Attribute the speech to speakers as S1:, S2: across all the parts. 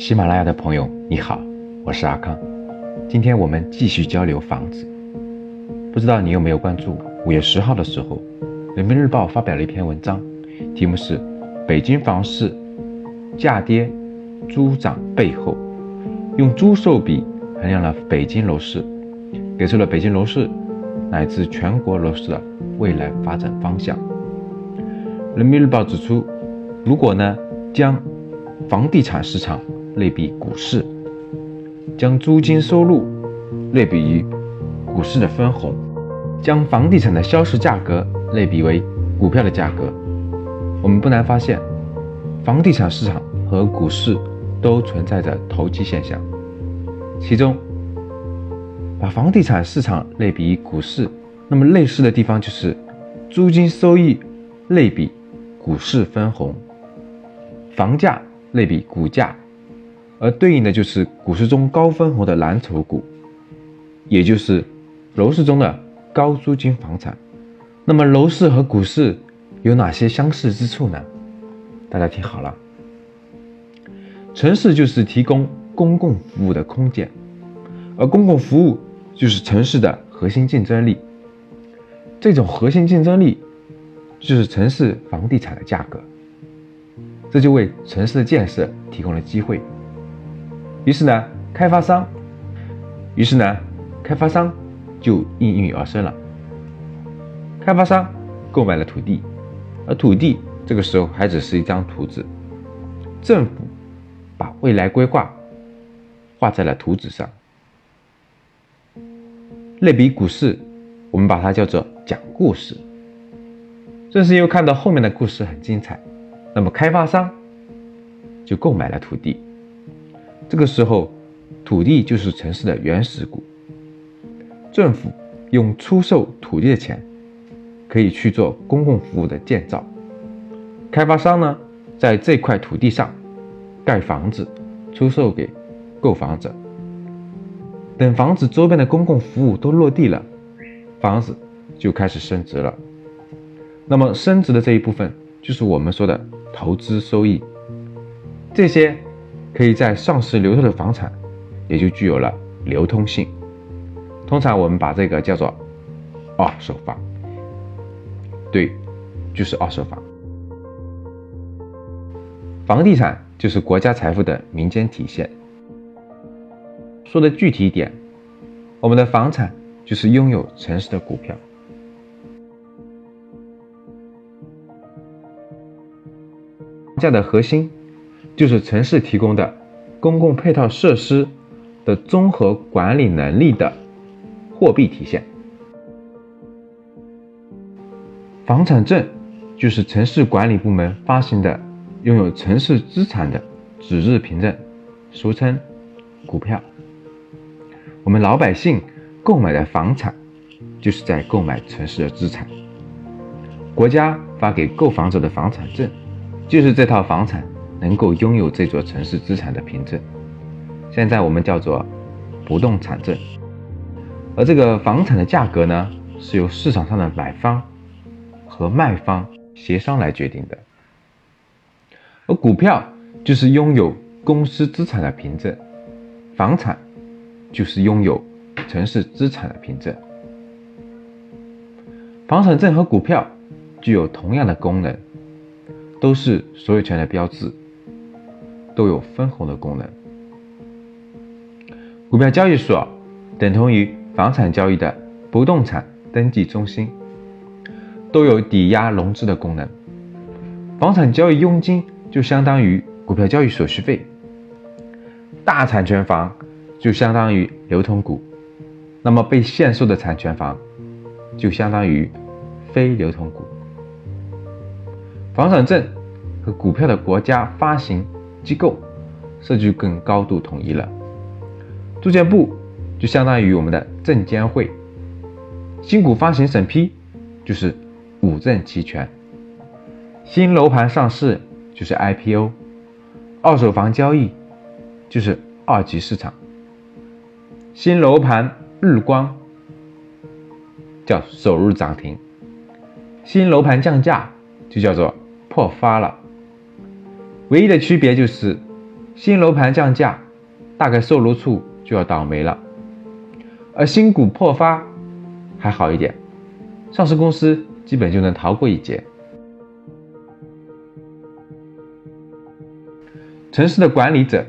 S1: 喜马拉雅的朋友，你好，我是阿康。今天我们继续交流房子。不知道你有没有关注？五月十号的时候，《人民日报》发表了一篇文章，题目是《北京房市价跌租涨背后》，用租售比衡量了北京楼市，给出了北京楼市乃至全国楼市的未来发展方向。《人民日报》指出，如果呢将房地产市场类比股市，将租金收入类比于股市的分红，将房地产的销售价格类比为股票的价格，我们不难发现，房地产市场和股市都存在着投机现象。其中，把房地产市场类比于股市，那么类似的地方就是租金收益类比股市分红，房价。类比股价，而对应的就是股市中高分红的蓝筹股，也就是楼市中的高租金房产。那么楼市和股市有哪些相似之处呢？大家听好了，城市就是提供公共服务的空间，而公共服务就是城市的核心竞争力。这种核心竞争力就是城市房地产的价格。这就为城市的建设提供了机会。于是呢，开发商，于是呢，开发商就应运而生了。开发商购买了土地，而土地这个时候还只是一张图纸，政府把未来规划画在了图纸上。类比股市，我们把它叫做讲故事。正是因为看到后面的故事很精彩。那么开发商就购买了土地，这个时候土地就是城市的原始股。政府用出售土地的钱，可以去做公共服务的建造。开发商呢，在这块土地上盖房子，出售给购房者。等房子周边的公共服务都落地了，房子就开始升值了。那么升值的这一部分，就是我们说的。投资收益，这些可以在上市流通的房产，也就具有了流通性。通常我们把这个叫做二手房，对，就是二手房。房地产就是国家财富的民间体现。说的具体一点，我们的房产就是拥有城市的股票。价的核心就是城市提供的公共配套设施的综合管理能力的货币体现。房产证就是城市管理部门发行的拥有城市资产的纸质凭证，俗称股票。我们老百姓购买的房产就是在购买城市的资产。国家发给购房者的房产证。就是这套房产能够拥有这座城市资产的凭证，现在我们叫做不动产证。而这个房产的价格呢，是由市场上的买方和卖方协商来决定的。而股票就是拥有公司资产的凭证，房产就是拥有城市资产的凭证。房产证和股票具有同样的功能。都是所有权的标志，都有分红的功能。股票交易所等同于房产交易的不动产登记中心，都有抵押融资的功能。房产交易佣金就相当于股票交易手续费，大产权房就相当于流通股，那么被限售的产权房就相当于非流通股。房产证和股票的国家发行机构设置更高度统一了。住建部就相当于我们的证监会，新股发行审批就是五证齐全，新楼盘上市就是 IPO，二手房交易就是二级市场，新楼盘日光叫首日涨停，新楼盘降价就叫做。破发了，唯一的区别就是，新楼盘降价，大概售楼处就要倒霉了；而新股破发还好一点，上市公司基本就能逃过一劫。城市的管理者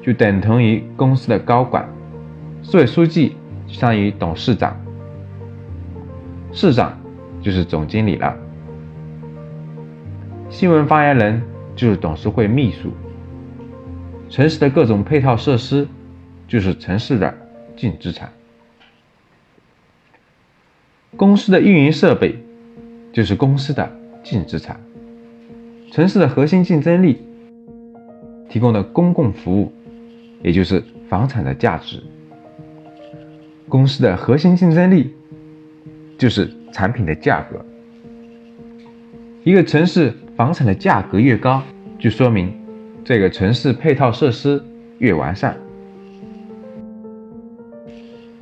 S1: 就等同于公司的高管，市委书记相当于董事长，市长就是总经理了，新闻发言人就是董事会秘书，城市的各种配套设施就是城市的净资产，公司的运营设备就是公司的净资产，城市的核心竞争力。提供的公共服务，也就是房产的价值。公司的核心竞争力就是产品的价格。一个城市房产的价格越高，就说明这个城市配套设施越完善。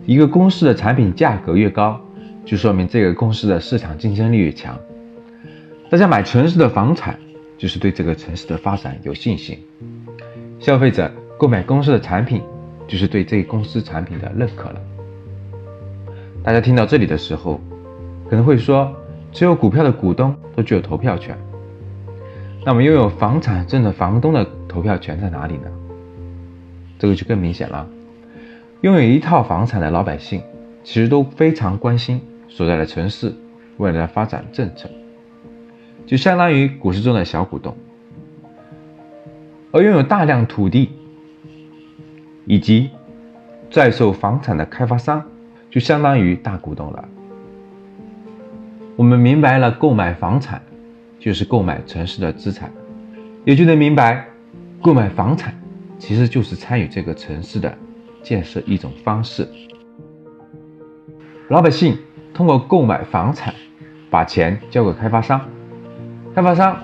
S1: 一个公司的产品价格越高，就说明这个公司的市场竞争力越强。大家买城市的房产，就是对这个城市的发展有信心。消费者购买公司的产品，就是对这个公司产品的认可了。大家听到这里的时候，可能会说，持有股票的股东都具有投票权。那么，拥有房产证的房东的投票权在哪里呢？这个就更明显了。拥有一套房产的老百姓，其实都非常关心所在的城市未来的发展政策，就相当于股市中的小股东。而拥有大量土地以及在售房产的开发商，就相当于大股东了。我们明白了，购买房产就是购买城市的资产，也就能明白，购买房产其实就是参与这个城市的建设一种方式。老百姓通过购买房产，把钱交给开发商，开发商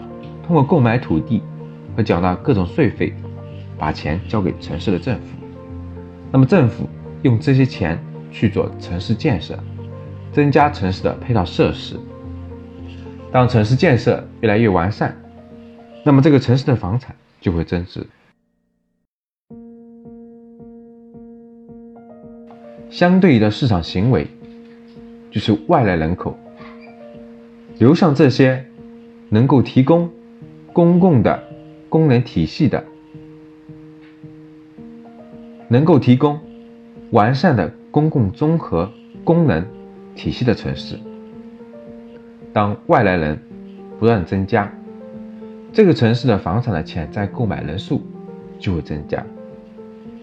S1: 通过购买土地。和缴纳各种税费，把钱交给城市的政府。那么政府用这些钱去做城市建设，增加城市的配套设施。当城市建设越来越完善，那么这个城市的房产就会增值。相对的市场行为，就是外来人口流向这些能够提供公共的。功能体系的，能够提供完善的公共综合功能体系的城市。当外来人不断增加，这个城市的房产的潜在购买人数就会增加，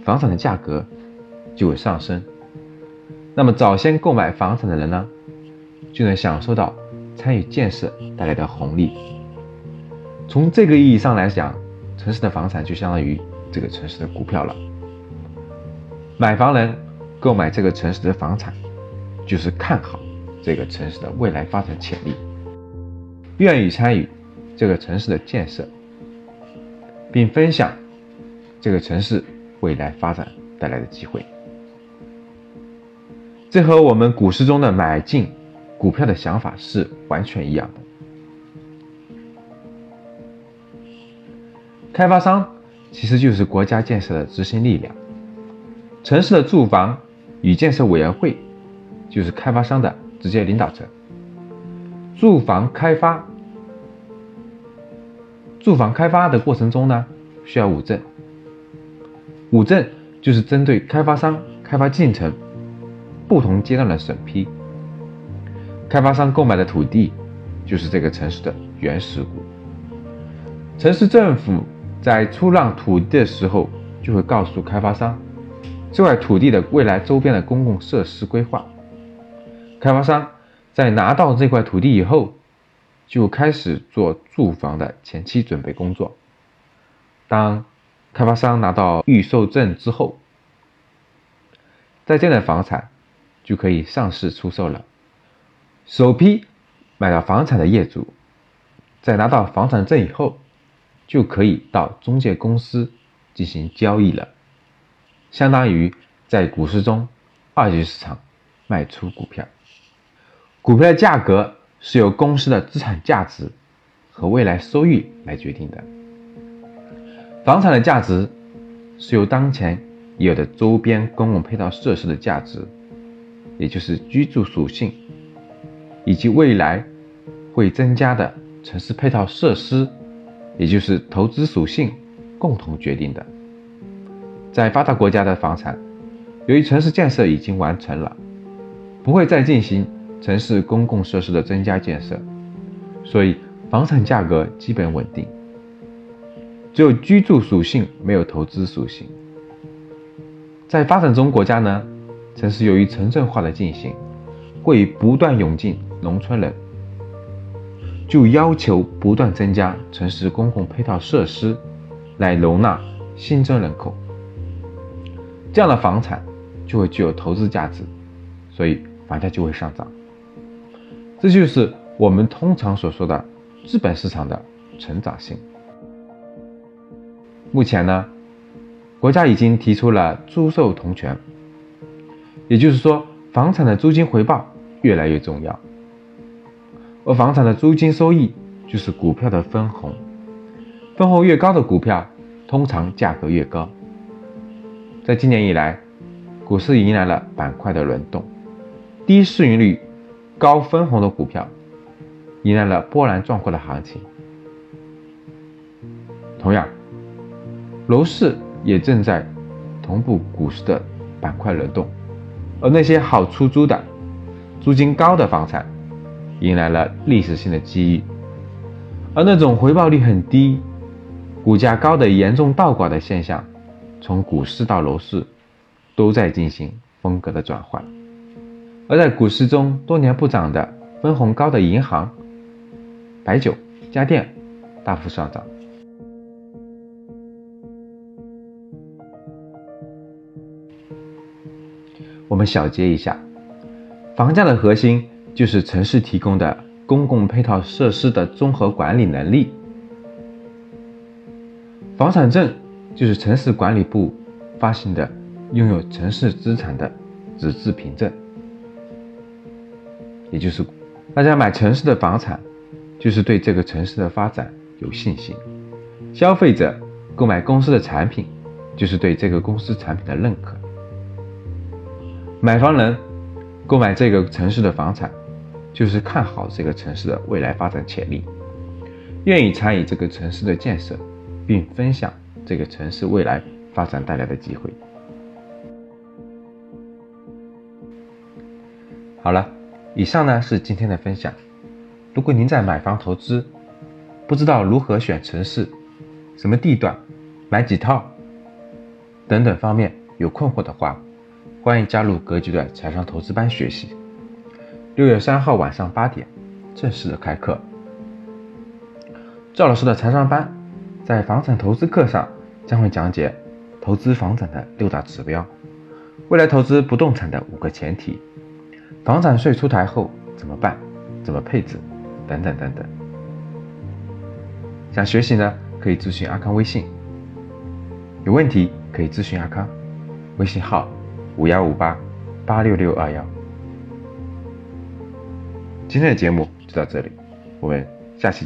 S1: 房产的价格就会上升。那么早先购买房产的人呢，就能享受到参与建设带来的红利。从这个意义上来讲，城市的房产就相当于这个城市的股票了。买房人购买这个城市的房产，就是看好这个城市的未来发展潜力，愿意参与这个城市的建设，并分享这个城市未来发展带来的机会。这和我们股市中的买进股票的想法是完全一样的。开发商其实就是国家建设的执行力量，城市的住房与建设委员会就是开发商的直接领导层。住房开发，住房开发的过程中呢，需要五证。五证就是针对开发商开发进程不同阶段的审批。开发商购买的土地就是这个城市的原始股，城市政府。在出让土地的时候，就会告诉开发商这块土地的未来周边的公共设施规划。开发商在拿到这块土地以后，就开始做住房的前期准备工作。当开发商拿到预售证之后，在建的房产就可以上市出售了。首批买到房产的业主，在拿到房产证以后。就可以到中介公司进行交易了，相当于在股市中二级市场卖出股票。股票的价格是由公司的资产价值和未来收益来决定的。房产的价值是由当前已有的周边公共配套设施的价值，也就是居住属性，以及未来会增加的城市配套设施，也就是投资属性共同决定的。在发达国家的房产，由于城市建设已经完成了，不会再进行城市公共设施的增加建设，所以房产价格基本稳定。只有居住属性，没有投资属性。在发展中国家呢，城市由于城镇化的进行，会不断涌进农村人，就要求不断增加城市公共配套设施，来容纳新增人口。这样的房产就会具有投资价值，所以房价就会上涨。这就是我们通常所说的资本市场的成长性。目前呢，国家已经提出了租售同权，也就是说，房产的租金回报越来越重要，而房产的租金收益就是股票的分红，分红越高的股票，通常价格越高。在今年以来，股市迎来了板块的轮动，低市盈率、高分红的股票迎来了波澜壮阔的行情。同样。楼市也正在同步股市的板块轮动，而那些好出租的、租金高的房产，迎来了历史性的机遇；而那种回报率很低、股价高的严重倒挂的现象，从股市到楼市都在进行风格的转换。而在股市中多年不涨的、分红高的银行、白酒、家电大幅上涨。我们小结一下，房价的核心就是城市提供的公共配套设施的综合管理能力。房产证就是城市管理部发行的拥有城市资产的纸质凭证，也就是大家买城市的房产，就是对这个城市的发展有信心；消费者购买公司的产品，就是对这个公司产品的认可。买房人购买这个城市的房产，就是看好这个城市的未来发展潜力，愿意参与这个城市的建设，并分享这个城市未来发展带来的机会。好了，以上呢是今天的分享。如果您在买房投资，不知道如何选城市、什么地段、买几套等等方面有困惑的话，欢迎加入格局的财商投资班学习。六月三号晚上八点正式的开课。赵老师的财商班在房产投资课上将会讲解投资房产的六大指标，未来投资不动产的五个前提，房产税出台后怎么办，怎么配置，等等等等。想学习呢，可以咨询阿康微信。有问题可以咨询阿康，微信号。五幺五八八六六二幺，今天的节目就到这里，我们下期。